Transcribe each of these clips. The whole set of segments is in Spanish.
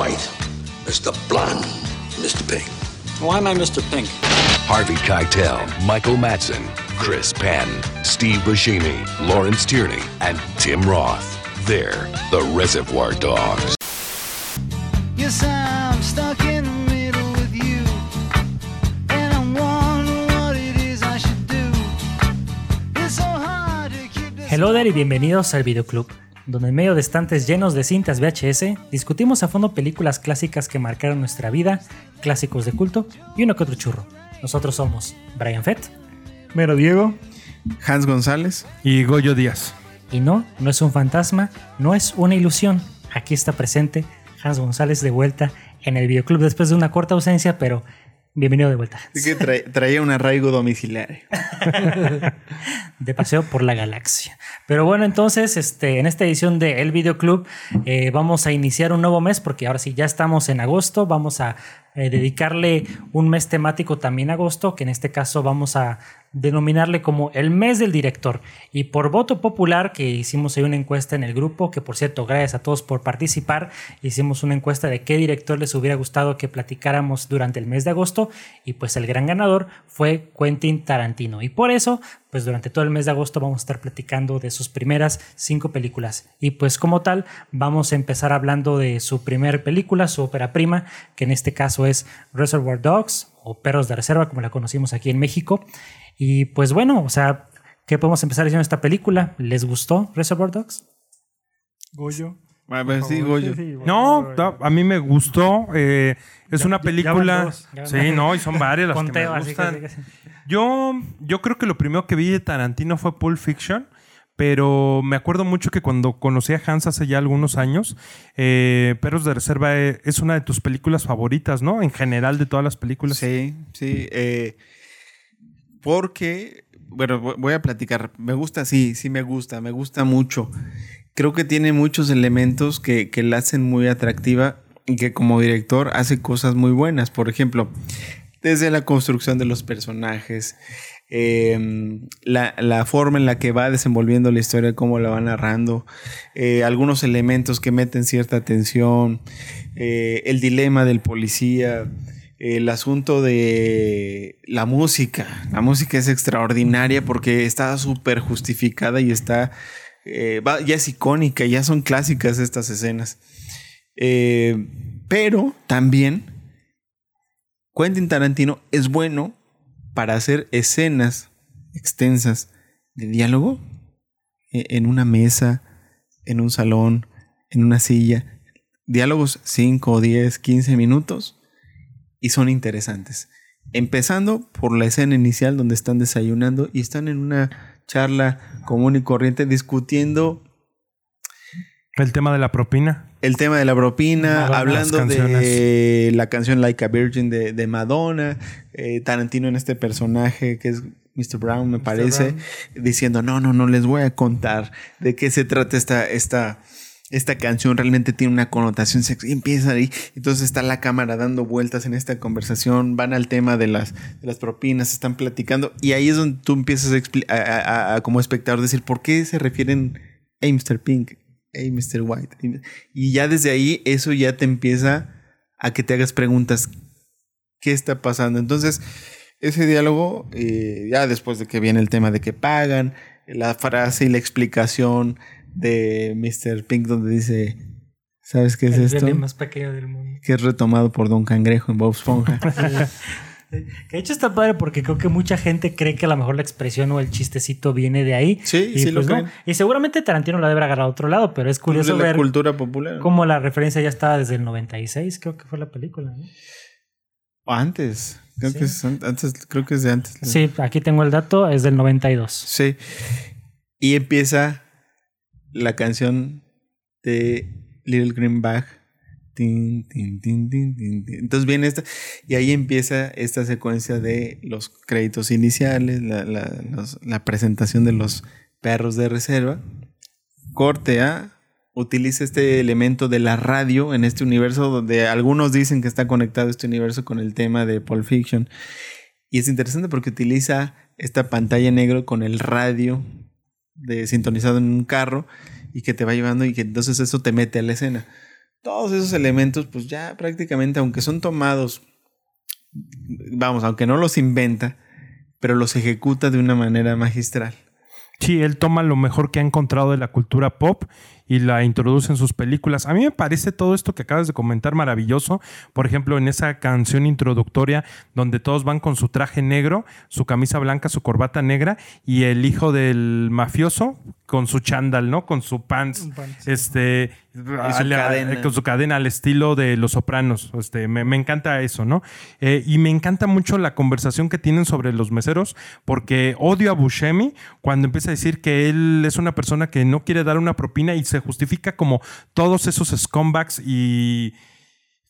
White, Mr. Blonde, Mr. Pink. Why am I Mr. Pink? Harvey Keitel, Michael Madsen, Chris Penn, Steve Buscemi, Lawrence Tierney, and Tim Roth. They're the Reservoir Dogs. Yes, I'm stuck in the middle with you. And I'm wondering what it is I should do. It's so hard to keep this. Hello there y bienvenidos al Videoclub, donde en medio de estantes llenos de cintas VHS discutimos a fondo películas clásicas que marcaron nuestra vida, clásicos de culto y uno que otro churro. Nosotros somos Brian Fett Mero Diego. Hans González. Y Goyo Díaz. y no, no es un fantasma, no es una ilusión. Aquí está presente Hans González de vuelta en el Videoclub después de una corta ausencia, pero bienvenido de vuelta. Hans. Que tra- traía un arraigo domiciliario. de paseo por la galaxia. Pero bueno, entonces, este, en esta edición de El Video Club eh, vamos a iniciar un nuevo mes porque ahora sí ya estamos en agosto. Vamos a eh, dedicarle un mes temático también a agosto, que en este caso vamos a denominarle como el mes del director. Y por voto popular, que hicimos ahí una encuesta en el grupo, que por cierto, gracias a todos por participar, hicimos una encuesta de qué director les hubiera gustado que platicáramos durante el mes de agosto, y pues el gran ganador fue Quentin Tarantino. Y por eso, pues durante todo el mes de agosto vamos a estar platicando de sus primeras cinco películas. Y pues como tal, vamos a empezar hablando de su primer película, su ópera prima, que en este caso es Reservoir Dogs o Perros de Reserva, como la conocimos aquí en México. Y pues bueno, o sea, ¿qué podemos empezar diciendo esta película? ¿Les gustó Reservoir Dogs? Goyo. A ver, sí, Goyo. No, no, a mí me gustó. eh, es Ya- una película. dos. Sí, no, y son varias las Conteo, que me así gustan. que- Yo, yo creo que lo primero que vi de Tarantino fue Pulp Fiction. Pero me acuerdo mucho que cuando conocí a Hans hace ya algunos años, eh, Perros de Reserva eh, es una de tus películas favoritas, ¿no? En general de todas las películas. Sí, sí. eh, porque, bueno, vo- voy a platicar. Me gusta, sí, sí me gusta, me gusta mucho. Creo que tiene muchos elementos que, que la hacen muy atractiva y que como director hace cosas muy buenas. Por ejemplo, desde la construcción de los personajes, eh, la, la forma en la que va desenvolviendo la historia, cómo la va narrando, eh, algunos elementos que meten cierta tensión, eh, el dilema del policía, el asunto de la música. La música es extraordinaria porque está súper justificada y está, eh, ya es icónica, ya son clásicas estas escenas. Eh, pero también Quentin Tarantino es bueno para hacer escenas extensas de diálogo e- en una mesa, en un salón, en una silla. Diálogos 5, 10, 15 minutos y son interesantes. Empezando por la escena inicial donde están desayunando y están en una charla común y corriente discutiendo El tema de la propina. el tema de la propina, Madonna. hablando de la canción Like a Virgin de, de Madonna, eh, Tarantino en este personaje que es Mr. Brown, me parece, diciendo, no, no, no, les voy a contar de qué se trata esta, esta, esta canción, realmente tiene una connotación sexual. Empieza ahí, entonces está la cámara dando vueltas en esta conversación, van al tema de las, propinas, están platicando, y ahí es donde tú empiezas a, a- a- a- como espectador decir, ¿por qué se refieren, hey, Mr. Pink? Hey, Mr. White. Y ya desde ahí eso ya te empieza a que te hagas preguntas. ¿Qué está pasando? Entonces, ese diálogo, eh, ya después de que viene el tema de que pagan, la frase y la explicación de Mr. Pink donde dice, ¿sabes qué es el esto? violín más pequeño del mundo. Que es retomado por Don Cangrejo en Bob Esponja. Que de hecho está padre porque creo que mucha gente cree que a lo mejor la expresión o el chistecito viene de ahí. Sí, y sí lo pues no. creen. Y seguramente Tarantino lo debe agarrado a otro lado, pero es de curioso la ver cultura popular. cómo la referencia ya estaba desde el 96, creo que fue la película. ¿no? O antes. Creo Sí. que es an- antes. Creo que es de antes. Sí, aquí tengo el dato, es del 92. Sí. Y empieza la canción de Little Green Bag. Tin, tin, tin, tin, tin, tin. Entonces viene esta, y ahí empieza esta secuencia de los créditos iniciales, la, la- la presentación de los perros de reserva. Corte A, utiliza este elemento de la radio en este universo donde algunos dicen que está conectado este universo con el tema de Pulp Fiction. Y es interesante porque utiliza esta pantalla negro con el radio de, sintonizado en un carro y que te va llevando y que entonces eso te mete a la escena. todos esos elementos, pues ya prácticamente, aunque son tomados, vamos, aunque no los inventa, pero los ejecuta de una manera magistral. Sí, él toma lo mejor que ha encontrado de la cultura pop y la introduce en sus películas. A mí me parece todo esto que acabas de comentar maravilloso. Por ejemplo, en esa canción introductoria donde todos van con su traje negro, su camisa blanca, su corbata negra y el hijo del mafioso con su chándal, ¿no? Con su pants, este, cadena. con su cadena al estilo de Los Sopranos. Este, me, me encanta eso, ¿no? Eh, y me encanta mucho la conversación que tienen sobre los meseros, porque odio a Buscemi cuando empieza a decir que él es una persona que no quiere dar una propina y se justifica como todos esos scumbags y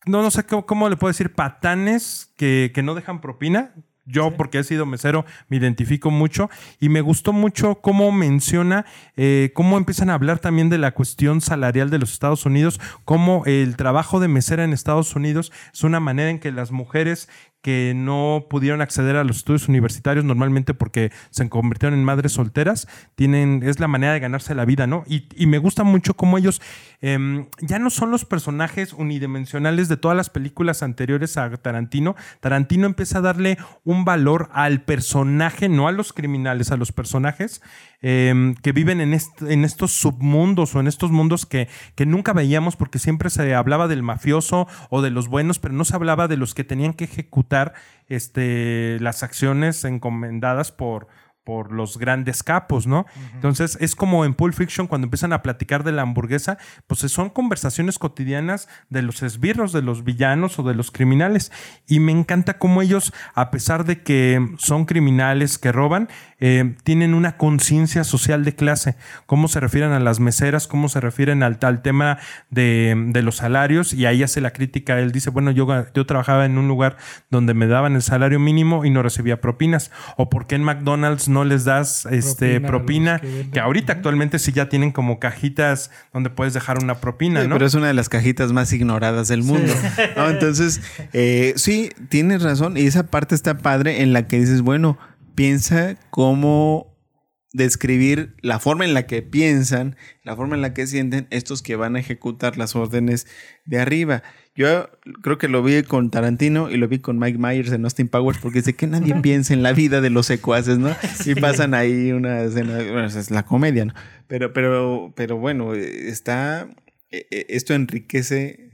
no, no sé cómo, cómo le puedo decir, patanes que, que no dejan propina. Yo, porque he sido mesero, me identifico mucho y me gustó mucho cómo menciona, eh, cómo empiezan a hablar también de la cuestión salarial de los Estados Unidos, cómo el trabajo de mesera en Estados Unidos es una manera en que las mujeres que no pudieron acceder a los estudios universitarios normalmente porque se convirtieron en madres solteras, tienen, es la manera de ganarse la vida, ¿no? Y, y me gusta mucho cómo ellos em, ya no son los personajes unidimensionales de todas las películas anteriores a Tarantino. Tarantino empieza a darle un valor al personaje, no a los criminales, a los personajes em, que viven en, est- en estos submundos o en estos mundos que, que nunca veíamos porque siempre se hablaba del mafioso o de los buenos, pero no se hablaba de los que tenían que ejecutar este, las acciones encomendadas por, por los grandes capos, ¿no? Entonces es como en Pulp Fiction cuando empiezan a platicar de la hamburguesa, pues son conversaciones cotidianas de los esbirros, de los villanos o de los criminales. Y me encanta cómo ellos, a pesar de que son criminales que roban, eh, tienen una conciencia social de clase. Cómo se refieren a las meseras, cómo se refieren al tal tema de, de los salarios. Y ahí hace la crítica. Él dice, bueno, yo, yo trabajaba en un lugar donde me daban el salario mínimo y no recibía propinas. O por qué en McDonald's no les das este, Propina que ahorita actualmente sí ya tienen como cajitas donde puedes dejar una propina, Sí, ¿no? Pero es una de las cajitas más ignoradas del mundo. ¿no? Entonces, eh, sí, tienes razón. Y esa parte está padre en la que dices, bueno, piensa cómo describir la forma en la que piensan, la forma en la que sienten estos que van a ejecutar las órdenes de arriba. Yo creo que lo vi con Tarantino y lo vi con Mike Myers en Austin Powers porque dice que nadie piensa en la vida de los secuaces, ¿no? Y pasan ahí una escena, bueno, es la comedia, ¿no? Pero, pero, pero bueno, está, eh, eh, esto enriquece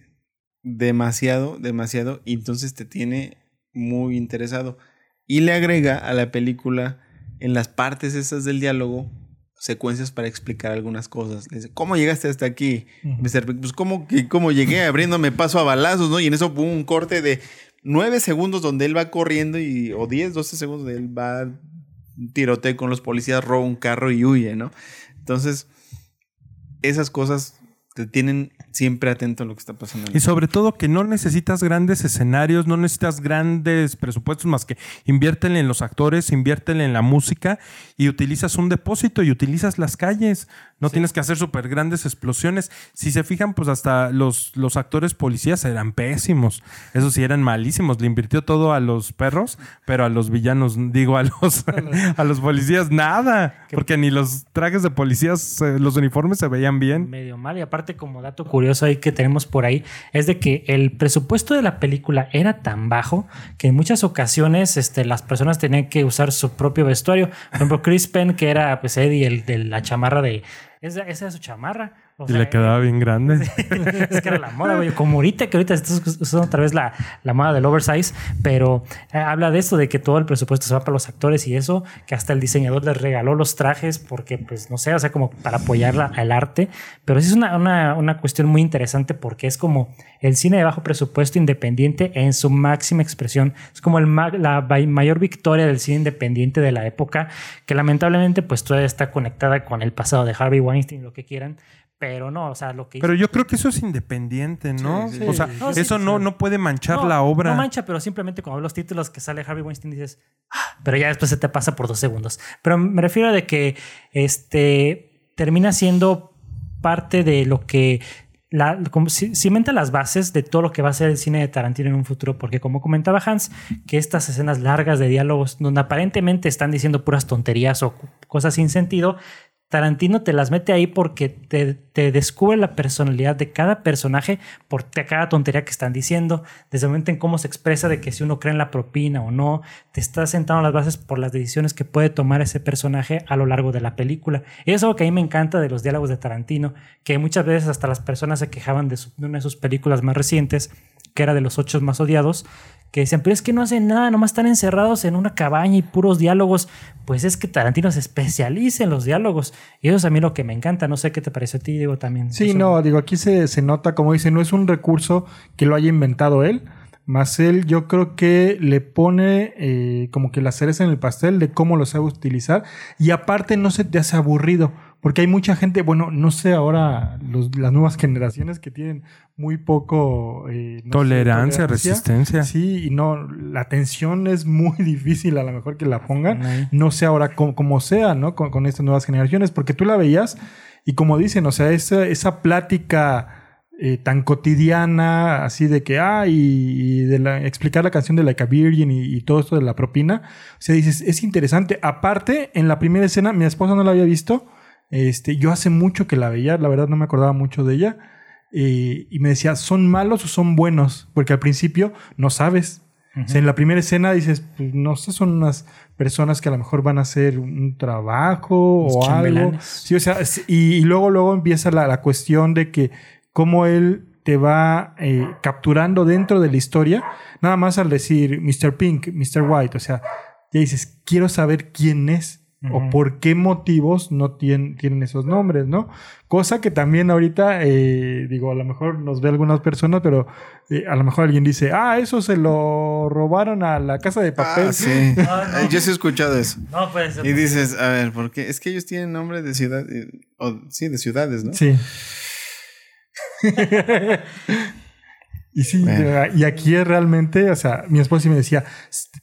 demasiado, demasiado, y entonces te tiene muy interesado. Y le agrega a la película, en las partes esas del diálogo, secuencias para explicar algunas cosas. Le dice, ¿cómo llegaste hasta aquí? Mr. Big? Pues, ¿cómo, que- ¿cómo llegué? Abriéndome paso a balazos, ¿no? Y en eso hubo un corte de nueve segundos donde él va corriendo, y, o 10, 12 segundos donde él va tiroteo con los policías, roba un carro y huye, ¿no? Entonces, esas cosas te tienen siempre atento a lo que está pasando. en Y sobre todo que no necesitas grandes escenarios, no necesitas grandes presupuestos más que inviértele en los actores, inviértele en la música y utilizas un depósito y utilizas las calles. No tienes que hacer súper grandes explosiones. Si se fijan, pues hasta los, los actores policías eran pésimos. Eso sí, eran malísimos. Le invirtió todo a los perros, pero a los villanos, digo, a los, a los policías nada. Porque ni los trajes de policías, eh, los uniformes se veían bien. medio mal. Y aparte, como dato curioso ahí que tenemos por ahí, es de que el presupuesto de la película era tan bajo que en muchas ocasiones este, las personas tenían que usar su propio vestuario. Por ejemplo, Chris Penn, que era pues Eddie, el de la chamarra de. Esa, esa era su chamarra. O Y le quedaba bien grande. es que era la moda, güey. Como ahorita, que ahorita estás usando otra vez la, la moda del oversize, pero eh, habla de esto, de que todo el presupuesto se va para los actores y eso, que hasta el diseñador les regaló los trajes porque, pues, no sé, o sea, como para apoyar al arte. Pero sí es una, una, una cuestión muy interesante porque es como el cine de bajo presupuesto independiente en su máxima expresión. Es como el ma- la mayor victoria del cine independiente de la época, que lamentablemente, pues, todavía está conectada con el pasado de Harvey Weinstein, lo que quieran. Pero no, o sea, lo que Pero hizo- yo creo que eso es independiente, ¿no? Sí, sí. O sea, No, sí, eso no, sí. no puede manchar No, la obra. No mancha, pero simplemente cuando ves los títulos que sale Harvey Weinstein dices, "Ah", pero ya después se te pasa por dos segundos. Pero me refiero a de que este termina siendo parte de lo que la, como ci- cimenta las bases de todo lo que va a ser el cine de Tarantino en un futuro, porque como comentaba Hans, que estas escenas largas de diálogos donde aparentemente están diciendo puras tonterías o cosas sin sentido, Tarantino te las mete ahí porque te, descubre la personalidad de cada personaje por cada tontería que están diciendo, desde el momento en cómo se expresa de que si uno cree en la propina o no, te está sentando las bases por las decisiones que puede tomar ese personaje a lo largo de la película. Y eso es algo que a mí me encanta de los diálogos de Tarantino, que muchas veces hasta las personas se quejaban de una de sus películas más recientes, que era de los ocho más odiados, que decían, pero es que no hacen nada, nomás están encerrados en una cabaña y puros diálogos. Pues es que Tarantino se especializa en los diálogos. Y eso es a mí lo que me encanta. No sé qué te parece a ti, digo, también. Sí, Eso- no, digo, aquí se, se nota, como dice, no es un recurso que lo haya inventado él, más él yo creo que le pone eh, como que la cereza en el pastel de cómo lo sabe utilizar y aparte no se te hace aburrido, porque hay mucha gente, bueno, no sé ahora los- las nuevas generaciones que tienen muy poco... eh, no sé, Tolerancia, resistencia. Sí, y no, la atención es muy difícil a lo mejor que la pongan. No sé ahora cómo, cómo sea, ¿no? Con, con estas nuevas generaciones, porque tú la veías y como dicen, o sea, esa, esa plática eh, tan cotidiana, así de que, ah, y, y de la, explicar la canción de Like a Virgin y, y todo esto de la propina, o sea, dices, es interesante. Aparte, en la primera escena, mi esposa no la había visto, este, yo hace mucho que la veía, la verdad no me acordaba mucho de ella, eh, y me decía, ¿son malos o son buenos? Porque al principio no sabes. O sea, en la primera escena dices, pues no sé, son unas personas que a lo mejor van a hacer un trabajo Los o algo. chambelanes. Sí, o sea, es- y, y luego, luego empieza la, la cuestión de que cómo él te va eh, capturando dentro de la historia, nada más al decir Mr. Pink, Mr. White, o sea, ya dices, quiero saber quién es o por qué motivos no tienen, tienen esos nombres, ¿no? Cosa que también ahorita, eh, digo, a lo mejor nos ve algunas personas, pero eh, a lo mejor alguien dice, ah, eso se lo robaron a la casa de papel. Ah, sí. Ah, no. Yo sí he escuchado eso. No, puede ser. Y dices, a ver, ¿por qué? Es que ellos tienen nombre de ciudad, eh, o, sí, de ciudades, ¿no? Sí. y sí, Bueno. y aquí es realmente, o sea, mi esposa sí me decía,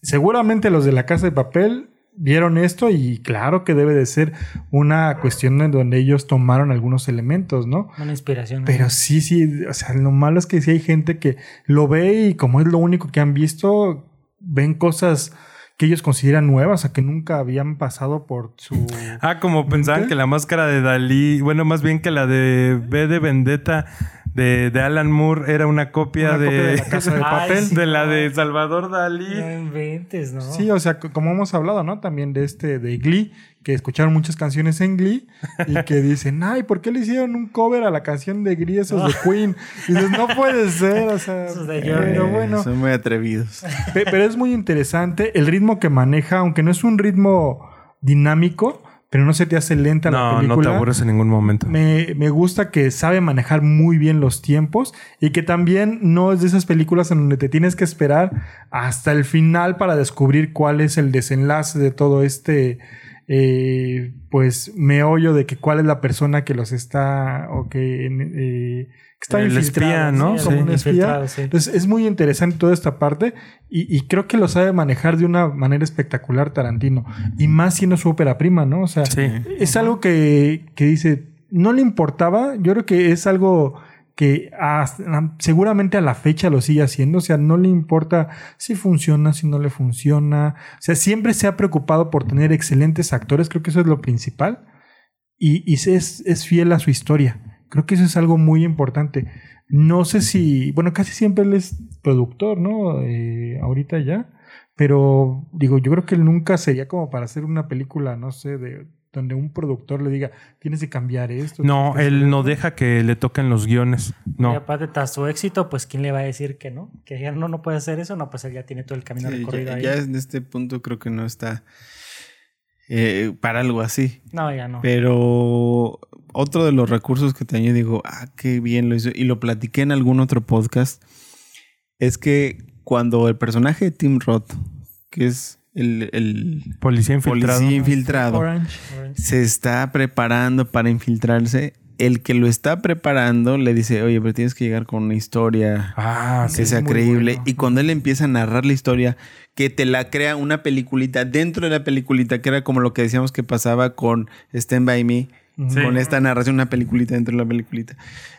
seguramente los de la casa de papel vieron esto y claro que debe de ser una cuestión en donde ellos tomaron algunos elementos, ¿no? Una inspiración. Pero sí, sí, o sea, lo malo es que sí hay gente que lo ve y como es lo único que han visto, ven cosas que ellos consideran nuevas, o que nunca habían pasado por su... Ah, como pensaban ¿Qué? que la máscara de Dalí, bueno, más bien que la de B de Vendetta de, de Alan Moore era una copia, Una de, copia de la Casa de Ay, Papel. sí. de la de Salvador No Dalí. inventes, ¿no? Sí, o sea, como hemos hablado, ¿no? También de este, de Glee, que escucharon muchas canciones en Glee y que dicen, ay, ¿por qué le hicieron un cover a la canción de Glee esos de Queen? Y dices, no puede ser, o sea, Esos de pero bueno. Son muy atrevidos. Pe- Pero es muy interesante el ritmo que maneja, aunque no es un ritmo dinámico, pero no se te hace lenta la No, película. no te aburres en ningún momento. Me, me gusta que sabe manejar muy bien los tiempos y que también no es de esas películas en donde te tienes que esperar hasta el final para descubrir cuál es el desenlace de todo este eh, pues meollo de que cuál es la persona que los está o que, eh, que está El infiltrado, espía, ¿no? Sí, Como el un espía. sí. Entonces es muy interesante toda esta parte y, y creo que lo sabe manejar de una manera espectacular Tarantino y más siendo su ópera prima, ¿no? O sea, es algo que, que dice, no le importaba, yo creo que es algo que seguramente a la fecha lo sigue haciendo, o sea, no le importa si funciona, si no le funciona, o sea, siempre se ha preocupado por tener excelentes actores, creo que eso es lo principal, y, es, es fiel a su historia, creo que eso es algo muy importante. No sé si, bueno, casi siempre él es productor, ¿no? Eh, ahorita ya, pero digo, yo creo que él nunca sería como para hacer una película, no sé, de donde un productor le diga, tienes que cambiar esto. No, él no esto". deja que le toquen los guiones. Y No. aparte, tras su éxito, pues ¿quién le va a decir que no? Que ya no, no puede hacer eso. No, pues él ya tiene todo el camino Sí, recorrido ya, ahí. ya en este punto creo que no está eh, para algo así. No, ya no. Pero otro de los recursos que también digo, ah, qué bien lo hizo, y lo platiqué en algún otro podcast, es que cuando el personaje de Tim Roth, que es el, el Policía infiltrado. policía infiltrado, Orange. se está preparando para infiltrarse, el que lo está preparando le dice, oye, pero tienes que llegar con una historia Ah, que sí. sea creíble. bueno. Y cuando él empieza a narrar la historia, que te la crea una peliculita dentro de la peliculita, que era como lo que decíamos que pasaba con Stand By Me, Sí. con esta narración, una peliculita dentro de la peliculita.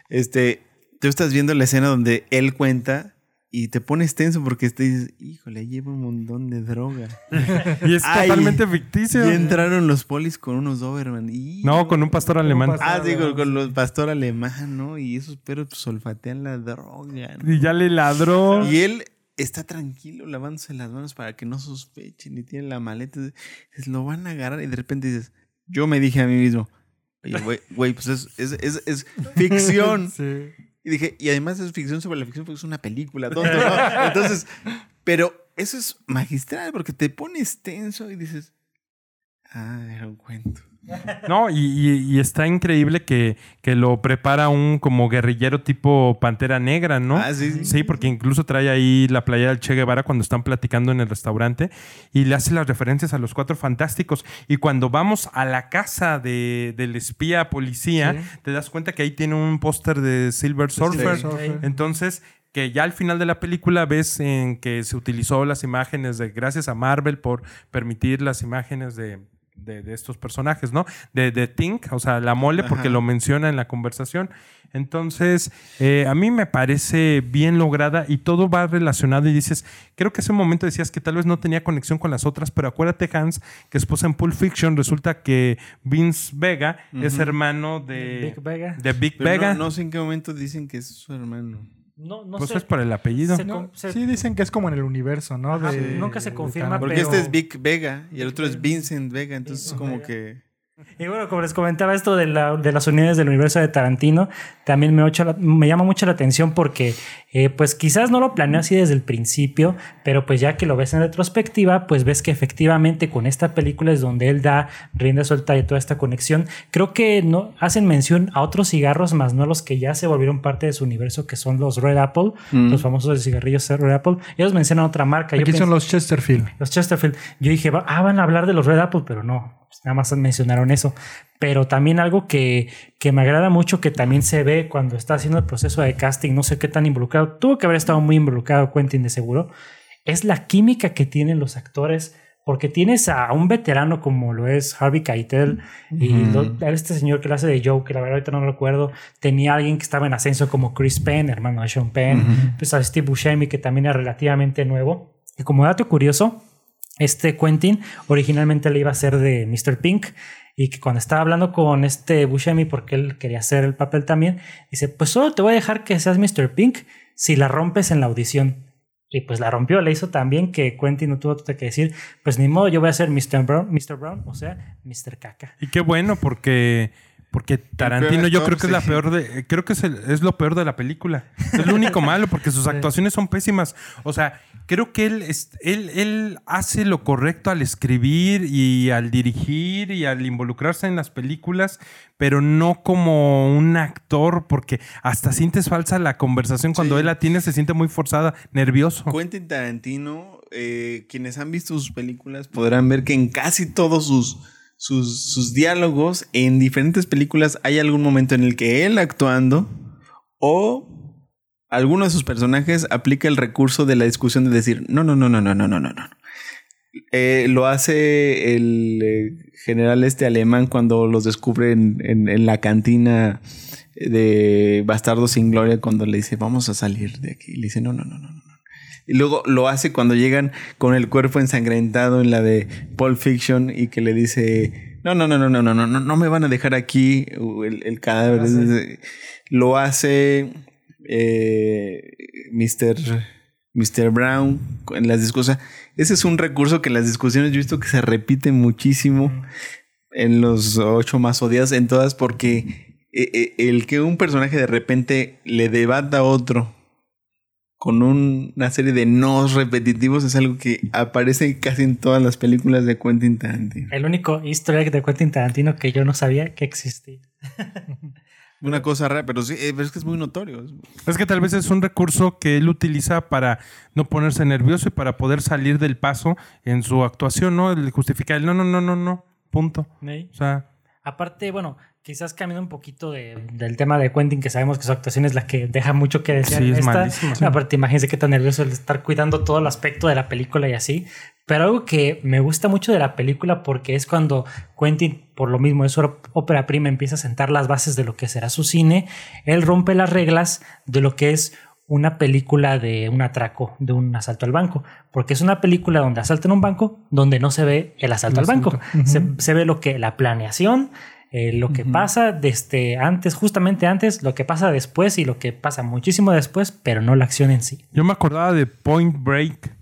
Este, tú estás viendo la escena donde él cuenta y te pones tenso porque te dices, híjole, lleva un montón de droga. Y es Ay, totalmente ficticio. Y entraron los polis con unos Doberman. Y- No, con un pastor alemán. pastor. Ah, digo, con los pastor alemán, ¿no? Y esos perros pues, olfatean la droga. ¿no? Y ya le ladró. Y él está tranquilo lavándose las manos para que no sospechen y tiene la maleta. Dices, Lo van a agarrar y de repente dices, yo me dije a mí mismo, oye, güey, güey, pues es, es, es, es ficción. Sí. Y dije, y además es ficción sobre la ficción porque es una película, tonto, ¿no? Entonces, pero eso es magistral porque te pones tenso y dices, ah, era un cuento. No, y, y- y está increíble que, que lo prepara un como guerrillero tipo Pantera Negra, ¿no? Ah, sí, sí. Sí, porque incluso trae ahí la playa del Che Guevara cuando están platicando en el restaurante y le hace las referencias a los cuatro fantásticos. Y cuando vamos a la casa de- del espía policía, te das cuenta que ahí tiene un póster de Silver Surfer. Surfer. Entonces, que ya al final de la película ves en que se utilizó las imágenes de, gracias a Marvel por permitir las imágenes de, de- de estos personajes, ¿no? De, de Tink, o sea, la mole, porque Ajá. lo menciona en la conversación. Entonces, eh, a mí me parece bien lograda y todo va relacionado y dices, creo que ese momento decías que tal vez no tenía conexión con las otras, pero acuérdate, Hans, que después en Pulp Fiction resulta que Vince Vega es hermano de Big Vega. de Big Pero Vega. no, no sé en qué momento dicen que es su hermano. No, no pues sé. es por el apellido. Se- No, se- sí, dicen que es como en el universo, ¿no? Ajá, De- nunca se confirma. Porque Pero- este es Vic Vega y el otro es Vincent Vega, entonces Vincent como Vega. que... Y bueno, como les comentaba esto de, la- de las unidades del universo de Tarantino, también me, la- me llama mucho la atención porque eh, pues quizás no lo planeó así desde el principio, pero pues ya que lo ves en retrospectiva, pues ves que efectivamente con esta película es donde él da rienda suelta de toda esta conexión. Creo que no hacen mención a otros cigarros, más no los que ya se volvieron parte de su universo, que son los Red Apple, los famosos cigarrillos Red Apple. Ellos mencionan otra marca. Yo Aquí son los Chesterfield. los Chesterfield. Yo dije, ah, van a hablar de los Red Apple, pero no, nada más mencionaron eso. Pero también algo que, que me agrada mucho, que también se ve cuando está haciendo el proceso de casting, no sé qué tan involucrado, tuvo que haber estado muy involucrado Quentin de seguro, es la química que tienen los actores. Porque tienes a un veterano como lo es Harvey Keitel y lo- este señor que lo hace de Joe, que la verdad ahorita no lo recuerdo, tenía alguien que estaba en ascenso como Chris Penn, hermano de Sean Penn, pues a Steve Buscemi que también era relativamente nuevo. Y como dato curioso, este Quentin originalmente le iba a ser de Mr. Pink y que cuando estaba hablando con este Buscemi porque él quería hacer el papel también, dice, pues solo te voy a dejar que seas Mr. Pink si la rompes en la audición. Y pues la rompió, le hizo también que Quentin no tuvo que decir, pues ni modo, yo voy a ser Mr. Brown, Mr. Brown o sea, Mr. Caca. Y qué bueno porque porque Tarantino yo creo que es la peor de creo que es, el- es lo peor de la película. Es lo único malo porque sus actuaciones son pésimas. O sea, creo que él él él hace lo correcto al escribir y al dirigir y al involucrarse en las películas, pero no como un actor porque hasta sientes falsa la conversación cuando Sí. él la tiene se siente muy forzada, nervioso. Quentin Tarantino, eh, quienes han visto sus películas podrán ver que en casi todos sus, sus, sus diálogos, en diferentes películas, hay algún momento en el que él actuando o alguno de sus personajes aplica el recurso de la discusión de decir, no, no, no, no, no, no, no, no, no. Eh, lo hace el eh, general este alemán cuando los descubre en, en- en la cantina de Bastardo sin Gloria cuando le dice vamos a salir de aquí. Y le dice no, no, no, no, no. no". Y luego lo hace cuando llegan con el cuerpo ensangrentado en la de Pulp Fiction y que le dice no, no, no, no, no, no, no, no, no me van a dejar aquí uh, el, el cadáver. Lo hace eh, Mr. Mr. Brown en las discusiones. Ese es un recurso que en las discusiones yo he visto que se repite muchísimo en los ocho más odiados, en todas, porque eh, eh, el que un personaje de repente le debata a otro con un- una serie de no repetitivos es algo que aparece casi en todas las películas de Quentin Tarantino. El único easter egg de Quentin Tarantino que yo no sabía que existía. Una cosa rara, pero sí, eh, pero es que es muy notorio. Es que tal vez es un recurso que él utiliza para no ponerse nervioso y para poder salir del paso en su actuación, ¿no? El justificar el no, no, no, no, no, punto. ¿sí? O sea, Aparte, bueno, quizás cambiando un poquito de- del tema de Quentin, que sabemos que su actuación es la que deja mucho que desear. Sí, es Esta-. Aparte, imagínense qué tan nervioso el estar cuidando todo el aspecto de la película y así. Pero algo que me gusta mucho de la película porque es cuando Quentin, por lo mismo, es su ópera prima, empieza a sentar las bases de lo que será su cine. Él rompe las reglas de lo que es una película de un atraco, de un asalto al banco, porque es una película donde asaltan un banco, donde no se ve el asalto El al banco, se, se ve lo que la planeación, eh, lo que pasa desde antes, justamente antes, lo que pasa después y lo que pasa muchísimo después, pero no la acción en sí. Yo me acordaba de Point Break.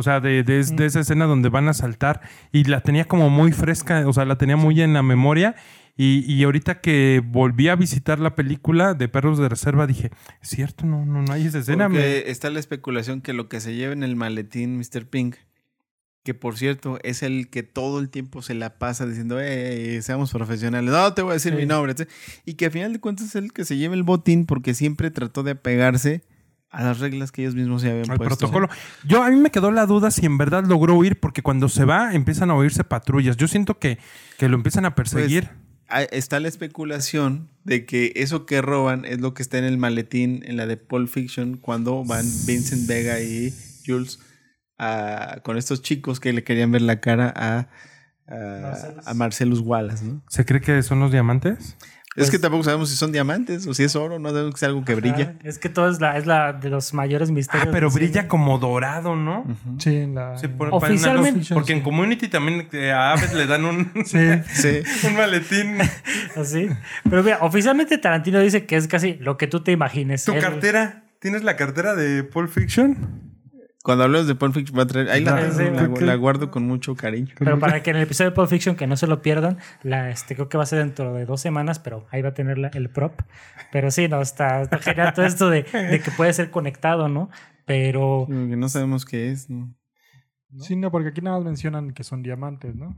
O sea, de, de- de esa escena donde van a saltar y la tenía como muy fresca, o sea, la tenía muy en la memoria. Y, y ahorita que volví a visitar la película de Perros de Reserva, dije, es cierto, no, no, no hay esa escena. Porque me- está la especulación que lo que se lleva en el maletín Mr. Pink, que por cierto es el que todo el tiempo se la pasa diciendo, eh, seamos profesionales, no te voy a decir mi nombre, etc. y que a final de cuentas es el que se lleva el botín porque siempre trató de apegarse a las reglas que ellos mismos se habían al puesto. protocolo. Yo a mí me quedó la duda si en verdad logró huir, porque cuando se va empiezan a oírse patrullas. Yo siento que, que lo empiezan a Pues, perseguir. está la especulación de que eso que roban es lo que está en el maletín en la de Pulp Fiction cuando van Vincent Vega y Jules a- con estos chicos que le querían ver la cara a, a, a Marcellus Wallace, ¿no? ¿Se cree que son los diamantes? Es que tampoco sabemos si son diamantes o si es oro, no sabemos que es algo que brilla. Ah, es que todo es la, es la de los mayores misterios. Ah, pero brilla cine. como dorado, ¿no? Sí, en la. Sí, por- Oficialmente- porque en Community también eh, a Aves le dan un, Sí. Sí. un maletín. Así. Pero mira, oficialmente Tarantino dice que es casi lo que tú te imagines. ¿Tu Él- cartera? ¿Tienes la cartera de Pulp Fiction? Cuando hablamos de Pulp Fiction, va a traer, ahí la, Ah, sí, la- ok. la guardo con mucho cariño. Pero para que en el episodio de Pulp Fiction que no se lo pierdan, la, este, creo que va a ser dentro de dos semanas, pero ahí va a tener la- el prop. Pero sí, no, está, está genial todo esto de, de que puede ser conectado, ¿no? Pero Porque no sabemos qué es, ¿no? Sí, no, porque aquí nada más mencionan que son diamantes, ¿no?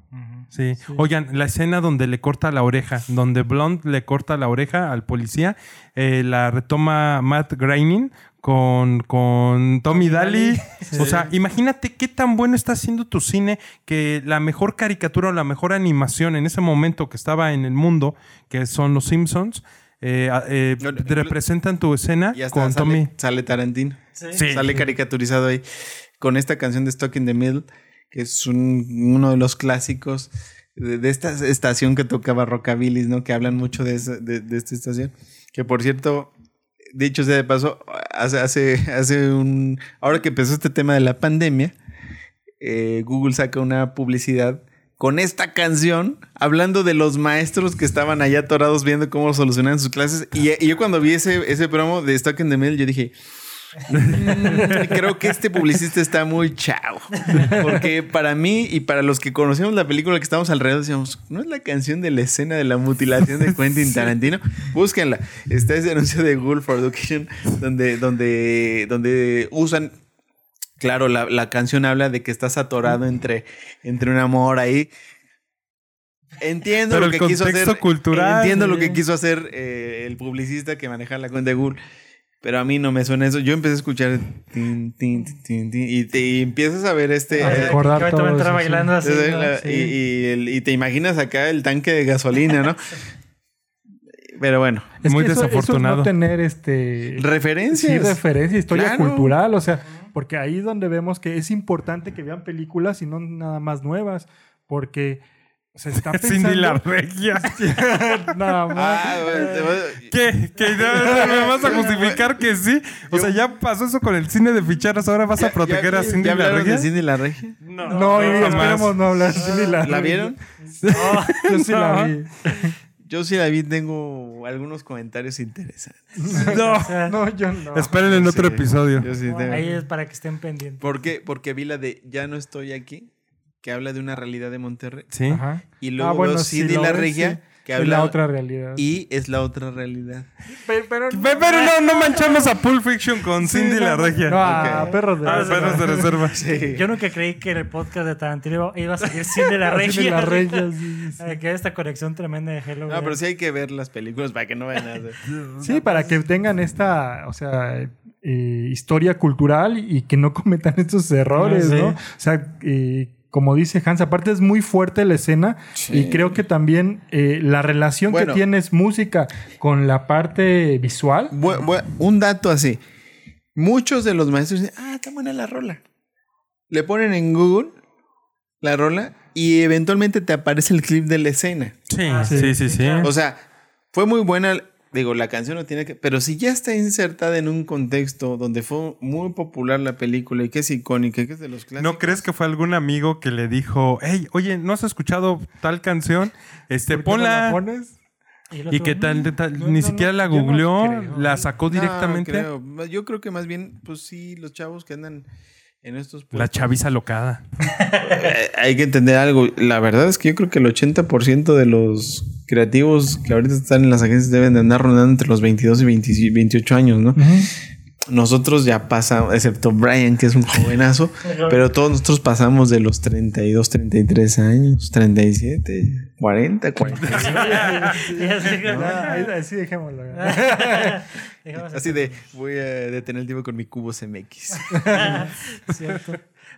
Sí. Oigan, la escena donde le corta la oreja, donde Blonde le corta la oreja al policía, eh, la retoma Matt Groening con, con Tommy Daly. O sea, imagínate qué tan bueno está haciendo tu cine que la mejor caricatura o la mejor animación en ese momento que estaba en el mundo, que son los Simpsons, eh, eh, No, no, te representan tu escena Y hasta con sale, Tommy. sale Tarantino. Sí. Sale caricaturizado ahí con esta canción de Stuck in the Middle, que es un- uno de los clásicos de, de esta estación que tocaba Rockabilly, ¿no? Que hablan mucho de, esa- de, de esta estación. Que por cierto, dicho sea de paso, hace, hace, hace un. Ahora que empezó este tema de la pandemia, eh, Google saca una publicidad con esta canción hablando de los maestros que estaban allá atorados viendo cómo solucionaban sus clases. Y, yo cuando vi ese, ese promo de Stuck in the Middle, yo dije, "Mm, creo que este publicista está muy chavo. Porque para mí y para los que conocemos la película que estamos alrededor, decíamos, ¿no es la canción de la escena de la mutilación de Quentin Tarantino? Búsquenla. Está ese anuncio de Google for Education donde, donde, donde usan Claro, la, la canción habla de que estás atorado entre, entre un amor ahí. Entiendo Pero lo el que quiso hacer. cultural, Entiendo lo que quiso hacer eh, el publicista que maneja la cuenta de Google. Pero a mí no me suena eso. Yo empecé a escuchar tin, tin, tin, tin, y, te, y empiezas a ver este. A recordar que ahorita va a todo entrar eso, bailando así. ¿no? la- Sí. y, y el- y te imaginas acá el tanque de gasolina, ¿no? Pero bueno, Es Muy que eso- eso es desafortunado. no tener este. referencias. Sí, referencia, historia Claro. cultural, o sea, porque ahí es donde vemos que es importante que vean películas y no nada más nuevas, porque se está pensando... Cindy la regia. nada más. Ah, bueno, voy- ¿Qué? ¿Que no me vas a justificar que sí? O sea, ya pasó eso con el cine de ficharas, ahora vas a ¿Ya- proteger ya- a Cindy ¿Ya la regia. de Cindy la regia? no, no, esperemos no hablar de Cindy la ¿La Regia. vieron? Yo sí la vi. Yo sí la vi, tengo algunos comentarios interesantes. No. No, yo no. Esperen en otro Sí, episodio. Yo sí tengo. Ahí es para que estén pendientes. ¿Por qué? Porque vi la de Ya no estoy aquí, que habla de una realidad de Monterrey. Sí. Ajá. Y luego Ah, bueno, Cindy la regia, sí. que Es habla la otra realidad. y es la otra realidad. Pero, pero Pe- Pero no, no manchamos a Pulp Fiction con Sí, Cindy no, la regia. No, a perros de Ah, perros de reserva. Sí. Yo nunca creí que en el podcast de Tarantino iba a salir Cindy la Cindy regia. la Regia, sí, sí, sí. Eh, Que esta conexión tremenda de Hello. No, pero sí hay que ver las películas para que no vayan a hacer. Sí, para que tengan esta, o sea, eh, historia cultural y que no cometan estos errores, Ah, sí. ¿no? O sea, eh, como dice Hans, aparte es muy fuerte la escena y creo que también eh, la relación Bueno. que tienes música con la parte visual. Bu- bu- un dato así. Muchos de los maestros dicen, ah, está buena la rola. Le ponen en Google la rola y eventualmente te aparece el clip de la escena. Sí, sí, sí, sí. O sea, fue muy buena digo, la canción no tiene que, pero si ya está insertada en un contexto donde fue muy popular la película y que es icónica, y que es de los clásicos. ¿No crees que fue algún amigo que le dijo, hey, oye, ¿no has escuchado tal canción? Este, ¿Por qué no la ponla. pones? Y, Y que tal, "Mm". tal- No, ni no, siquiera no, la googleó, creo. la sacó No, directamente. creo. Yo creo que más bien, pues sí, los chavos que andan en estos La chaviza locada. eh, hay que entender algo. La verdad es que yo creo que el 80% de los creativos que ahorita están en las agencias deben de andar rondando entre los 22 y 20 28 años, ¿no? Nosotros ya pasamos, excepto Brian, que es un jovenazo, pero todos nosotros pasamos de los 32, 33 años, 37, 40, 40. Ya sé que- Ya, ahí- así dejémoslo. Así de, voy a detener el tiempo con mi cubo CMX. Cierto.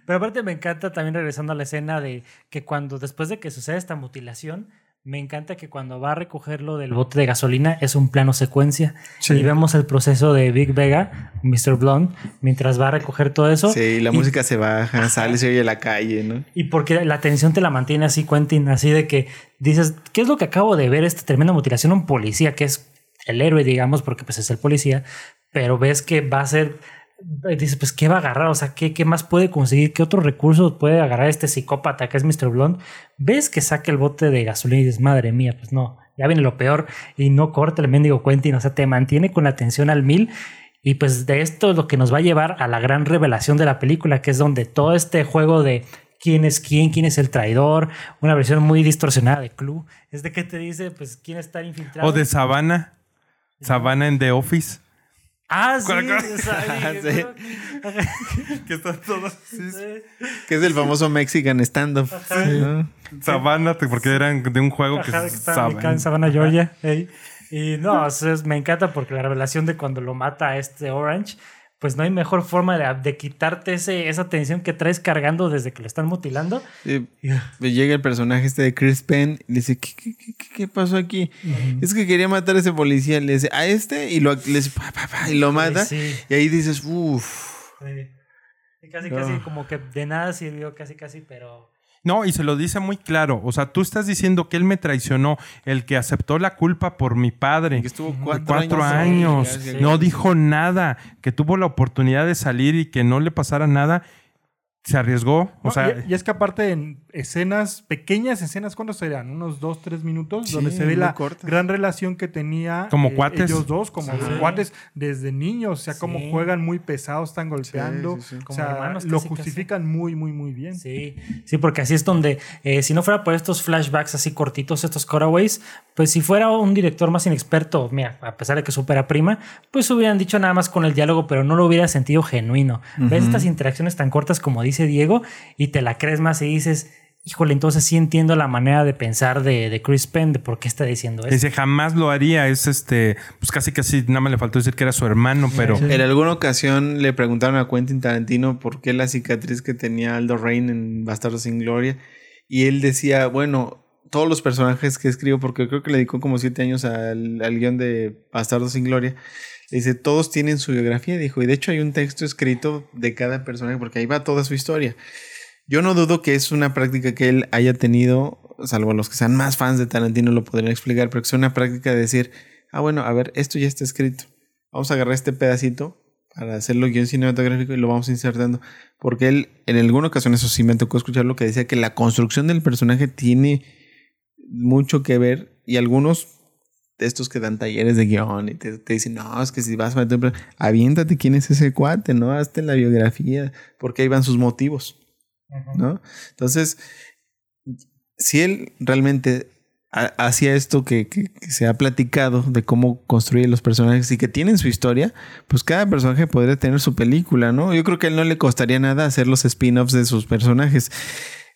Pero aparte me encanta también regresando a la escena de que cuando después de que sucede esta mutilación, me encanta que cuando va a recogerlo del bote de gasolina es un plano secuencia Sí. y vemos el proceso de Big Vega, Mr. Blonde, mientras va a recoger todo eso. Sí, la Y- música se baja, sale, se oye la calle, ¿no? Y porque la atención te la mantiene así, Quentin, así de que dices, ¿qué es lo que acabo de ver? Esta tremenda mutilación a un policía, que es el héroe, digamos, porque pues es el policía, pero ves que va a ser, dices, pues, ¿qué va a agarrar? O sea, ¿qué, qué más puede conseguir? ¿Qué otros recursos puede agarrar este psicópata que es Mr. Blonde? Ves que saca el bote de gasolina y dices, madre mía, pues no, ya viene lo peor y no corta el mendigo Quentin, o sea, te mantiene con la atención al mil. Y pues de esto es lo que nos va a llevar a la gran revelación de la película, que es donde todo este juego de quién es quién, quién es el traidor, una versión muy distorsionada de Clue, es de que te dice, pues, quién está infiltrado. O de Savannah. Savannah en The Office. Ah, sí. Sí. Que están todos así. Que es el famoso Mexican stand-up. ¿no? Savannah, porque eran de un juego que Ajá, que se está ubicado en Savannah, Georgia. ey. Y no, o sea, me encanta porque la revelación de cuando lo mata a este Orange, pues no hay mejor forma de, de quitarte ese, esa tensión que traes cargando desde que lo están mutilando. Eh, Llega el personaje este de Chris Penn y le dice, ¿qué, qué, qué- pasó aquí? Es que quería matar a ese policía. Le dice, ¿a este? Y lo, le dice, "Pa, pa, pa", y lo mata. sí. Y ahí dices, uff. Sí. Casi, No. casi como que de nada sirvió, casi, casi, pero... No, y se lo dice muy claro. O sea, tú estás diciendo que él me traicionó, el que aceptó la culpa por mi padre. Que estuvo Cuatro, cuatro, años. Sí. No dijo nada. Que tuvo la oportunidad de salir y que no le pasara nada. Se arriesgó. O No, sea, y, y es que aparte en escenas, pequeñas escenas, ¿cuántos serían? Unos dos, tres minutos, Sí, donde se ve la gran relación que tenía Como cuates. ellos dos, como Sí. cuates desde niños, o sea, como Sí. juegan muy pesados, están golpeando, sí, sí. o Como sea, hermanos lo casi, casi. justifican muy, muy, muy bien. Sí, sí, porque así es donde, eh, si no fuera por estos flashbacks así cortitos, estos cutaways, pues si fuera un director más inexperto, mira, a pesar de que supera prima, pues hubieran dicho nada más con el diálogo, pero no lo hubiera sentido genuino. Ves estas interacciones tan cortas como dice Diego y te la crees más y dices, híjole, entonces sí entiendo la manera de pensar de, de Chris Penn, de por qué está diciendo esto. dice, jamás lo haría. Es este, pues casi casi nada más le faltó decir que era su hermano, pero En alguna ocasión le preguntaron a Quentin Tarantino por qué la cicatriz que tenía Aldo Rain en Bastardo sin Gloria. Y él decía, bueno, todos los personajes que escribo, porque creo que le dedicó como siete años al, al guion de Bastardo sin Gloria. Dice, todos tienen su biografía, dijo. Y de hecho hay un texto escrito de cada personaje, porque ahí va toda su historia. Yo no dudo que es una práctica que él haya tenido, salvo los que sean más fans de Tarantino lo podrían explicar, pero que es una práctica de decir, ah, bueno, a ver, esto ya está escrito. Vamos a agarrar este pedacito para hacerlo guion cinematográfico y lo vamos insertando. Porque él, en alguna ocasión, eso sí me tocó escuchar lo que decía, que la construcción del personaje tiene mucho que ver y algunos de estos que dan talleres de guion y te, dicen, no, es que si vas a meter, aviéntate quién es ese cuate, ¿no? Hazte la biografía, porque ahí van sus motivos. ¿No? Entonces, si él realmente ha- hacía esto que, que- se ha platicado de cómo construye los personajes y que tienen su historia, pues cada personaje podría tener su película, ¿no? Yo creo que a él no le costaría nada hacer los spin-offs de sus personajes.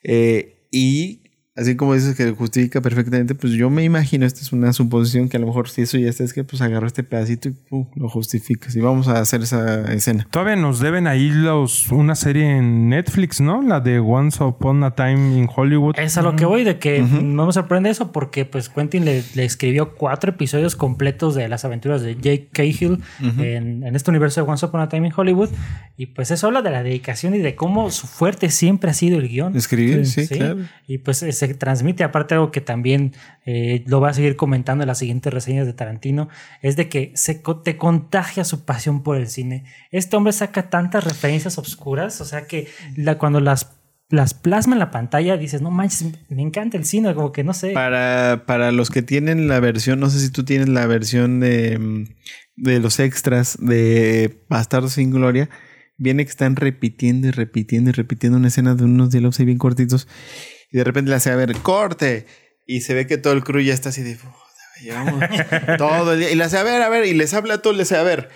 Eh, y así como dices que justifica perfectamente, pues yo me imagino, esta es una suposición que a lo mejor si eso ya está, es que pues agarró este pedacito y pum, lo justificas y vamos a hacer esa escena. todavía nos deben ahí los una serie en Netflix, ¿no? La de Once Upon a Time in Hollywood. Es a lo que voy, de que no me sorprende eso, porque pues Quentin le, le escribió cuatro episodios completos de las aventuras de Jake Cahill en, en este universo de Once Upon a Time in Hollywood. Y pues eso habla de la dedicación y de cómo su fuerte siempre ha sido el guion. Escribir, sí, Sí, claro. Y pues se transmite, aparte algo que también eh, lo va a seguir comentando en las siguientes reseñas de Tarantino, es de que se, te contagia su pasión por el cine. Este hombre saca tantas referencias obscuras, o sea que cuando las, las plasma en la pantalla dices, no manches, me encanta el cine, como que no sé. Para, para los que tienen la versión, no sé si tú tienes la versión de, de los extras de Bastardos sin Gloria, viene que están repitiendo y repitiendo y repitiendo una escena de unos diálogos ahí bien cortitos y de repente le hace a ver, corte, y se ve que todo el crew ya está así de, "Puta, llevamos todo el día, y le hace a ver, a ver, y les habla a todos, le hace a ver.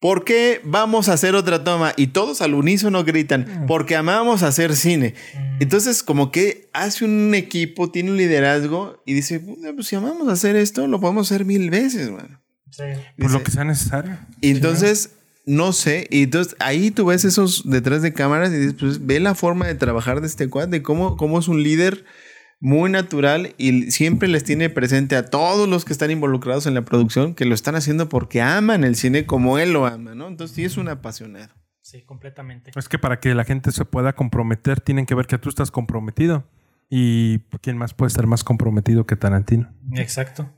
¿Por qué vamos a hacer otra toma? Y todos al unísono gritan, porque amamos hacer cine. Entonces, como que hace un equipo, tiene un liderazgo y dice, "Puta, pues si amamos hacer esto, lo podemos hacer mil veces, mano. Sí. Por lo que sea necesario. Y entonces, no sé, y entonces ahí tú ves esos detrás de cámaras y dices, pues ve la forma de trabajar de este cuate, de cómo, cómo es un líder muy natural y siempre les tiene presente a todos los que están involucrados en la producción que lo están haciendo porque aman el cine como él lo ama, ¿no? Entonces sí es un apasionado. Sí, completamente. Es que para que la gente se pueda comprometer, tienen que ver que tú estás comprometido. Y quién más puede estar más comprometido que Tarantino. Exacto.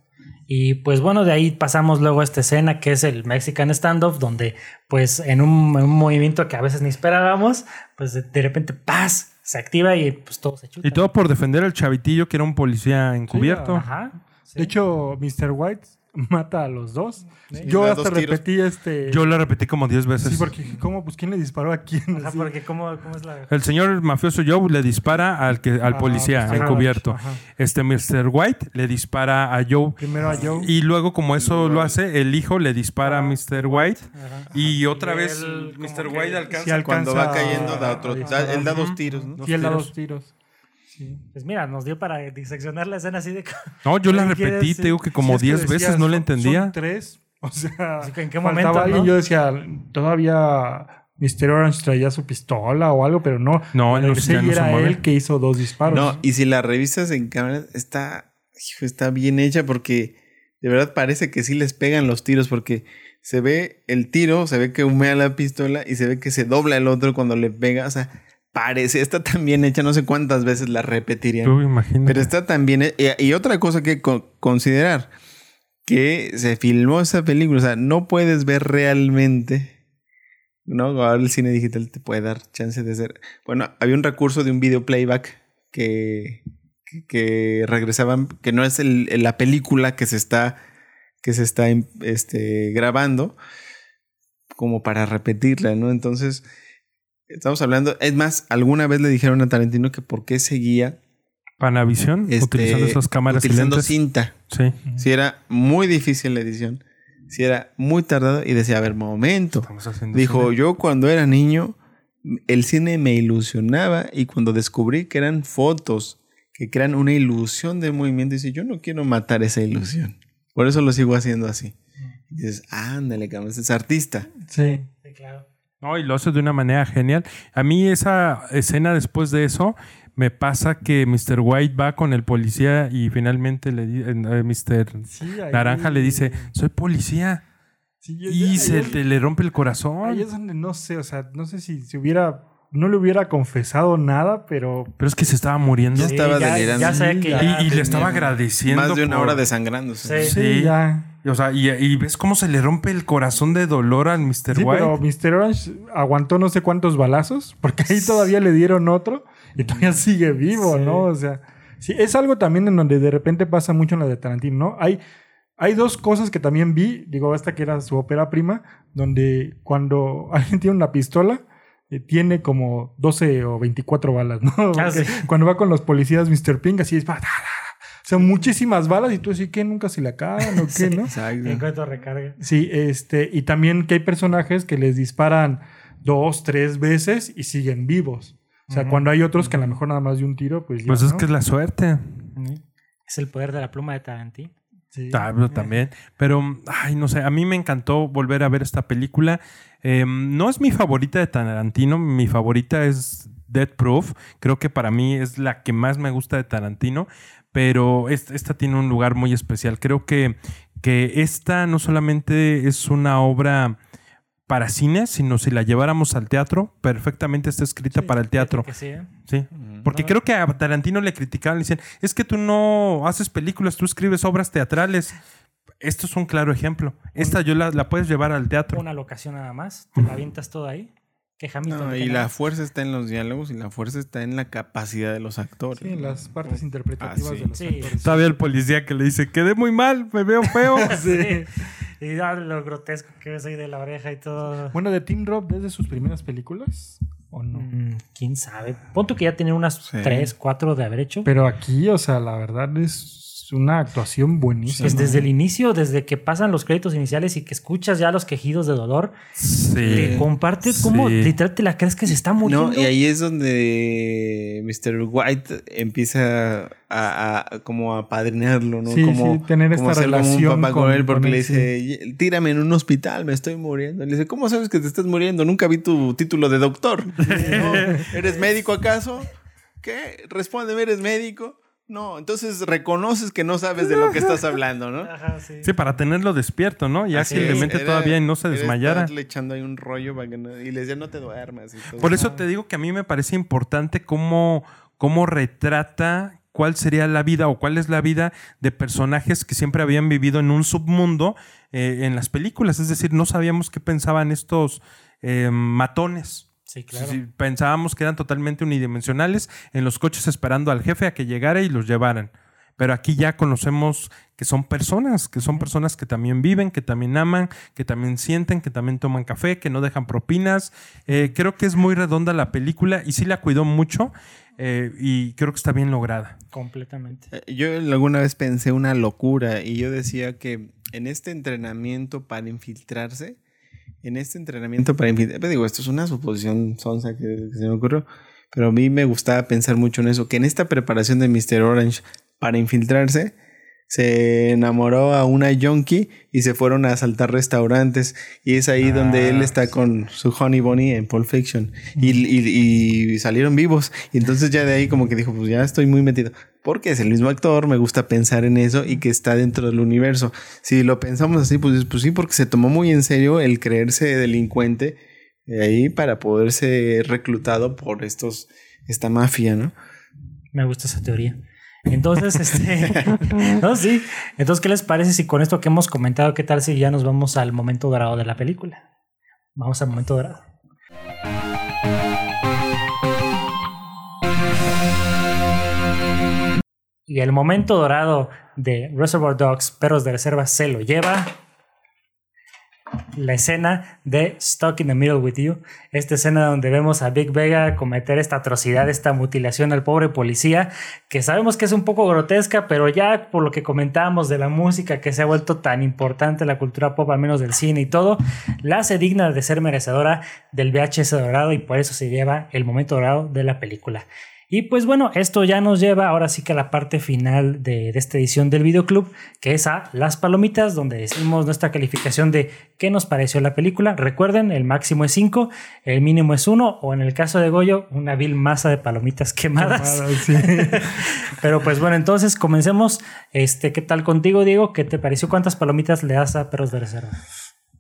Y pues bueno, de ahí pasamos luego a esta escena que es el Mexican Standoff, donde pues en un, en un movimiento que a veces ni esperábamos, pues de, de repente ¡paz! se activa y pues todo se chuta. Y todo por defender al chavitillo que era un policía encubierto. Ajá. sí. De hecho, Mr. White mata a los dos. Le Yo hasta dos tiros. repetí este. Yo lo repetí como 10 veces. Sí, porque ¿cómo? Pues ¿quién le disparó a quién? Ajá, Así. porque ¿cómo, cómo es la...? El señor mafioso Joe le dispara al, que, al Ah, policía Mr. encubierto. Ajá. Este Mr. White le dispara a Joe. Primero a Joe. Y luego, como eso lo hace, el hijo le dispara a Mr. White. Ajá. Y otra Y vez él Mr. White alcanza. Sí, alcanza Cuando va cayendo da otro, él da dos tiros, ¿no? Y él da dos tiros. Sí. Pues mira, nos dio para diseccionar la escena así de... No, yo la ¿Qué quieres repetí, decir? te digo que como es que 10 decía, veces no le son- entendía. Son tres. O sea, Así que ¿en qué faltaba momento, alguien. no? Yo decía, todavía Mr. Orange traía su pistola o algo, pero no. No, él no- ya no se era él que hizo dos disparos. No, y si la revisas en cámara, está, hijo, está bien hecha porque de verdad parece que sí les pegan los tiros porque se ve el tiro, se ve que humea la pistola y se ve que se dobla el otro cuando le pega. O sea, parece, está tan bien hecha, no sé cuántas veces la repetirían. Tú imagínate. Pero está también. Y, y otra cosa que co- considerar: que se filmó esa película. O sea, no puedes ver realmente. ¿No? Ahora el cine digital te puede dar chance de ser. Bueno, había un recurso de un video playback que. que, que regresaban. Que no es el- la película que se está. que se está este, grabando. Como para repetirla, ¿no? Entonces. Estamos hablando. Es más, alguna vez le dijeron a Tarantino que por qué seguía Panavisión, este, utilizando esas cámaras utilizando cinta. Sí. Si era muy difícil la edición, si era muy tardado y decía, a ver, momento. Dijo, cine. yo cuando era niño, el cine me ilusionaba y cuando descubrí que eran fotos que crean una ilusión de movimiento, dice, yo no quiero matar esa ilusión. Por eso lo sigo haciendo así. Y dices, ándale, cabrón, este es artista. Sí. Sí, claro. No, y lo hace de una manera genial. A mí esa escena después de eso me pasa que Mr. White va con el policía y finalmente le eh, Mr. Sí, ahí- Naranja le dice, soy policía. Sí, yo- Y ahí- se ahí- te le rompe el Ahí corazón. es donde no sé, o sea, no sé si se hubiera, no le hubiera confesado nada, pero Pero es que se estaba muriendo. Ya estaba ya, delirando. Ya Sí, que ya. Y, y le estaba agradeciendo. Más de una por- hora desangrándose. Sí. sí, Sí. ya. O sea, y, y ves cómo se le rompe el corazón de dolor al Mr. Sí, White. pero Mr. Orange aguantó no sé cuántos balazos, porque ahí todavía le dieron otro y todavía sigue vivo, ¿no? O sea, sí, es algo también en donde de repente pasa mucho en la de Tarantino, ¿no? Hay, hay dos cosas que también vi, digo, esta que era su ópera prima, donde cuando alguien tiene una pistola, eh, tiene como 12 o 24 balas, ¿no? Sí. Cuando va con los policías, Mr. Ping, así es, va, da, da, da. o sea, muchísimas balas y tú así, ¿qué? ¿Nunca se le acaban o qué, no? Exacto. En cuanto recarga. Sí, este, y también que hay personajes que les disparan dos, tres veces y siguen vivos. O sea, cuando hay otros que a lo mejor nada más de un tiro, pues ya, Pues es ¿no? que es la suerte. Es el poder de la pluma de Tarantino. Sí. También. Pero, ay, no sé, a mí me encantó volver a ver esta película. Eh, no es mi favorita de Tarantino, mi favorita es Dead Proof. Creo que para mí es la que más me gusta de Tarantino, pero es- esta tiene un lugar muy especial. Creo que, que esta no solamente es una obra para cine, sino si la lleváramos al teatro, perfectamente está escrita para el teatro. Que sí, ¿eh? Sí. Porque creo que a Tarantino le criticaban, le dicen, es que tú no haces películas, tú escribes obras teatrales. Esto es un claro ejemplo. Esta yo la, la puedes llevar al teatro. Una locación nada más, te la avientas todo ahí. Que Hamilton. No, y la fuerza está en los diálogos y la fuerza está en la capacidad de los actores. Sí, en las partes interpretativas Ah, sí. de los Sí. actores. Todavía el policía que le dice, quedé muy mal, me veo feo. Sí. Y ah, lo grotesco que ves ahí de la oreja y todo. Bueno, de Tim Roth desde sus primeras películas o no. Mm, ¿Quién sabe? Punto que ya tiene unas Sí. tres, cuatro de haber hecho. Pero aquí, o sea, la verdad es una actuación buenísima. Pues desde el inicio, desde que pasan los créditos iniciales y que escuchas ya los quejidos de dolor, te Sí. comparte cómo Sí. literal te la crees que se está muriendo. No, y ahí es donde Mr. White empieza a, a- como a padrinarlo, ¿no? Sí, como, sí, tener esta como como un relación papá con, con- él porque con le dice, tírame en un hospital, me estoy muriendo. Le dice, ¿cómo sabes que te estás muriendo? Nunca vi tu título de doctor. ¿No? ¿Eres médico acaso? ¿Qué? Respóndeme, ¿eres médico? No, entonces reconoces que no sabes de lo que estás hablando, ¿no? Ajá, sí. Sí, para tenerlo despierto, ¿no? Ya Así que le es, mente era- todavía y no se desmayara. estarle echando ahí un rollo para que no- y le decía, no te duermas. y todo. Por eso te digo que a mí me parece importante cómo, cómo retrata cuál sería la vida o cuál es la vida de personajes que siempre habían vivido en un submundo eh, en las películas. Es decir, no sabíamos qué pensaban estos eh, matones. Sí, claro. Sí, pensábamos que eran totalmente unidimensionales en los coches esperando al jefe a que llegara y los llevaran. Pero aquí ya conocemos que son personas, que son personas que también viven, que también aman, que también sienten, que también toman café, que no dejan propinas. Eh, creo que es muy redonda la película y sí la cuidó mucho eh, y creo que está bien lograda. Completamente. Eh, Yo alguna vez pensé una locura y yo decía que en este entrenamiento para infiltrarse, en este entrenamiento para infiltrarse, digo, esto es una suposición sonsa que, que se me ocurrió, pero a mí me gustaba pensar mucho en eso, que en esta preparación de Mr. Orange para infiltrarse, se enamoró a una yonki y se fueron a asaltar restaurantes. Y es ahí donde él está con su Honey Bunny en Pulp Fiction. Y, y- y salieron vivos. Y entonces ya de ahí como que dijo pues ya estoy muy metido porque es el mismo actor me gusta pensar en eso y que está dentro del universo. Si lo pensamos así pues, pues sí porque se tomó muy en serio el creerse delincuente de ahí para poder ser reclutado por estos esta mafia no Me gusta esa teoría. Entonces, este. no, sí. Entonces, ¿qué les parece si con esto que hemos comentado, qué tal si ya nos vamos al momento dorado de la película? Vamos al momento dorado. Y el momento dorado de Reservoir Dogs, Perros de Reserva, se lo lleva la escena de Stuck in the Middle with You. Esta escena donde vemos a Big Vega cometer esta atrocidad, esta mutilación al pobre policía, que sabemos que es un poco grotesca, pero ya por lo que comentábamos de la música que se ha vuelto tan importante la cultura pop, al menos del cine y todo, la hace digna de ser merecedora del VHS dorado y por eso se lleva el momento dorado de la película. Y pues bueno, esto ya nos lleva ahora sí que a la parte final de, de esta edición del videoclub, que es a las palomitas, donde decimos nuestra calificación de qué nos pareció la película. Recuerden, el máximo es 5, el mínimo es 1, o en el caso de Goyo, una vil masa de palomitas quemadas. Sí. Pero pues bueno, entonces comencemos. Este, ¿Qué tal contigo, Diego? ¿Qué te pareció? ¿Cuántas palomitas le das a Perros de Reserva?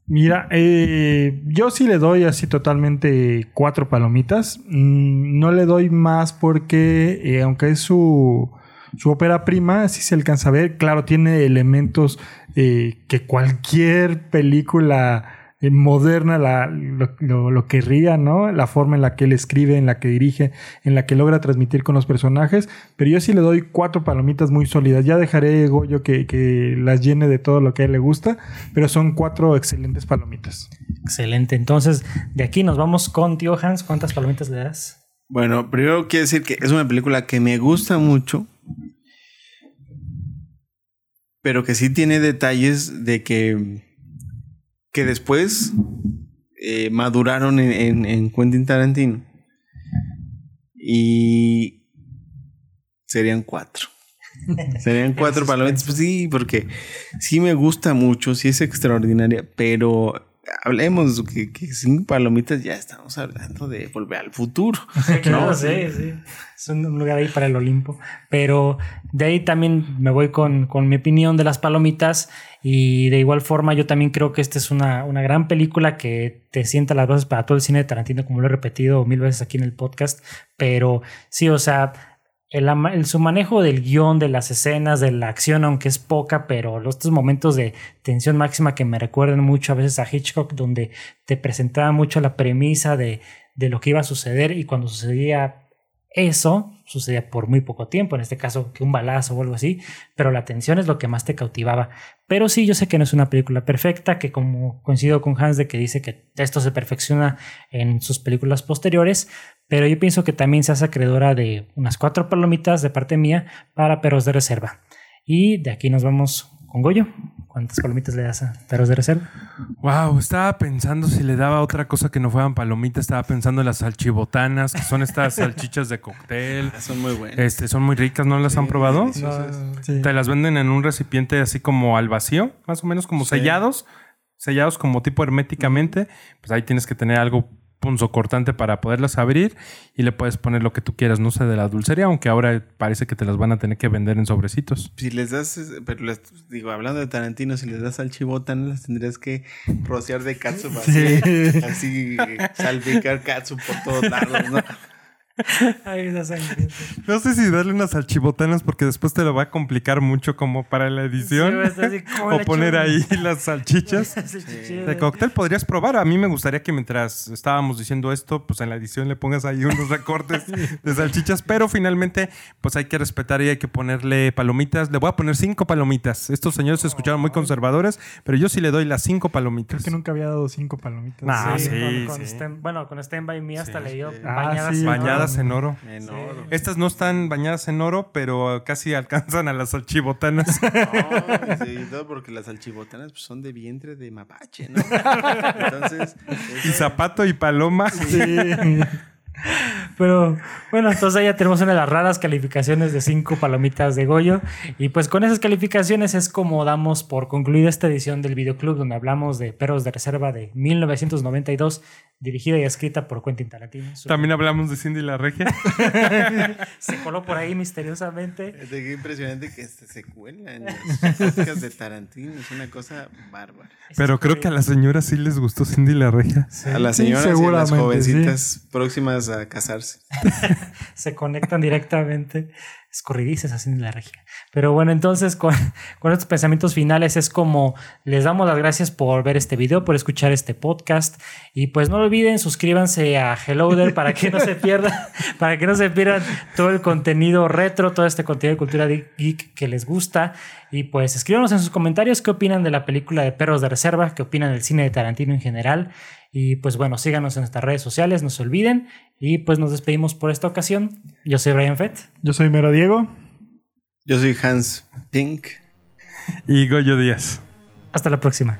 Mira, eh, yo sí le doy así totalmente cuatro palomitas. Mm, no le doy más porque, eh, aunque es su, su ópera prima, sí se alcanza a ver. Claro, tiene elementos eh, que cualquier película eh, moderna la, lo, lo- lo querría, ¿no? La forma en la que él escribe, en la que dirige, en la que logra transmitir con los personajes. Pero yo sí le doy cuatro palomitas muy sólidas. Ya dejaré Goyo que, que las llene de todo lo que a él le gusta, pero son cuatro excelentes palomitas. Excelente. Entonces, de aquí nos vamos con Tío Hans. ¿Cuántas palomitas le das? Bueno, primero quiero decir que es una película que me gusta mucho, pero que sí tiene detalles de que, que después eh, maduraron en, en- en Quentin Tarantino. Y serían cuatro. Serían cuatro palomitas. Pues sí, porque sí me gusta mucho, sí es extraordinaria, pero hablemos que, que cinco palomitas ya estamos hablando de volver al futuro. Claro, sí, sí. Es un lugar ahí para el Olimpo. Pero de ahí también me voy con, con mi opinión de las palomitas. Y de igual forma, yo también creo que esta es una, una gran película que te sienta las bases para todo el cine de Tarantino, como lo he repetido mil veces aquí en el podcast. Pero sí, o sea, el, su manejo del guion, de las escenas, de la acción, aunque es poca, pero estos momentos de tensión máxima que me recuerdan mucho a veces a Hitchcock, donde te presentaba mucho la premisa de, de lo que iba a suceder y cuando sucedía eso, sucedía por muy poco tiempo, en este caso que un balazo o algo así, pero la tensión es lo que más te cautivaba. Pero sí, yo sé que no es una película perfecta, que como coincido con Hans de que dice que esto se perfecciona en sus películas posteriores, pero yo pienso que también se hace acreedora de unas cuatro palomitas de parte mía para perros de reserva. Y de aquí nos vamos con Goyo. ¿Cuántas palomitas le das a perros de reserva? Wow, estaba pensando si le daba otra cosa que no fueran palomitas. Estaba pensando en las salchibotanas, que son estas salchichas de cóctel. Son muy buenas. Este, son muy ricas, ¿no las han probado? Sí. Te las venden en un recipiente así como al vacío, más o menos como sellados, sellados como tipo herméticamente. Pues ahí tienes que tener algo punzocortante para poderlas abrir y le puedes poner lo que tú quieras, no sé, de la dulcería, aunque ahora parece que te las van a tener que vender en sobrecitos. Si les das, pero les, digo, hablando de Tarantino, si les das al chibotán, las tendrías que rociar de catsup así, así salpicar catsup por todos lados, ¿no? Ay. No sé si darle unas salchibotanas porque después te lo va a complicar mucho como para la edición. Sí, va a estar así, ¿cómo o poner ahí las salchichas. De cóctel podrías probar. A mí me gustaría que mientras estábamos diciendo esto, pues en la edición le pongas ahí unos recortes de salchichas, pero finalmente, pues hay que respetar y hay que ponerle palomitas. Le voy a poner cinco palomitas. Estos señores se escucharon muy conservadores, pero yo sí le doy las cinco palomitas. Creo que nunca había dado cinco palomitas. Nah, Sí, sí, con- con sí. Stand- bueno, con Stand By Me hasta Sí, le dio Ah, bañadas, Bañadas en oro. En oro. Estas no están bañadas en oro, pero casi alcanzan a las salchibotanas. No, sí, todo porque las salchibotanas pues, son de vientre de mapache, ¿no? Entonces, y zapato y paloma. Pero bueno, entonces ya tenemos una de las raras calificaciones de cinco palomitas de Goyo. Y pues con esas calificaciones es como damos por concluida esta edición del videoclub donde hablamos de Perros de Reserva de 1992, dirigida y escrita por Quentin Tarantino. También hablamos de Cindy la Regia. se coló por ahí misteriosamente. Fíjate qué impresionante que este se cuela en los podcasts de Tarantino. Es una cosa bárbara. Pero creo que a la señora sí les gustó Cindy la Regia. a las sí, señoras y a las jovencitas próximas a casarse. se conectan directamente. Escorridizas así en la regia. Pero bueno, entonces con, con estos pensamientos finales es como les damos las gracias por ver este video, por escuchar este podcast. Y pues no olviden, suscríbanse a Hello There para que no se pierdan, para que no se pierdan todo el contenido retro, todo este contenido de cultura geek que les gusta. Y pues escríbanos en sus comentarios qué opinan de la película de Perros de Reserva, qué opinan del cine de Tarantino en general. Y pues bueno, síganos en nuestras redes sociales, no se olviden. Y pues nos despedimos por esta ocasión. Yo soy Brian Fett. Yo soy Mero Diego. Yo soy Hans Pink. Y Goyo Díaz. Hasta la próxima.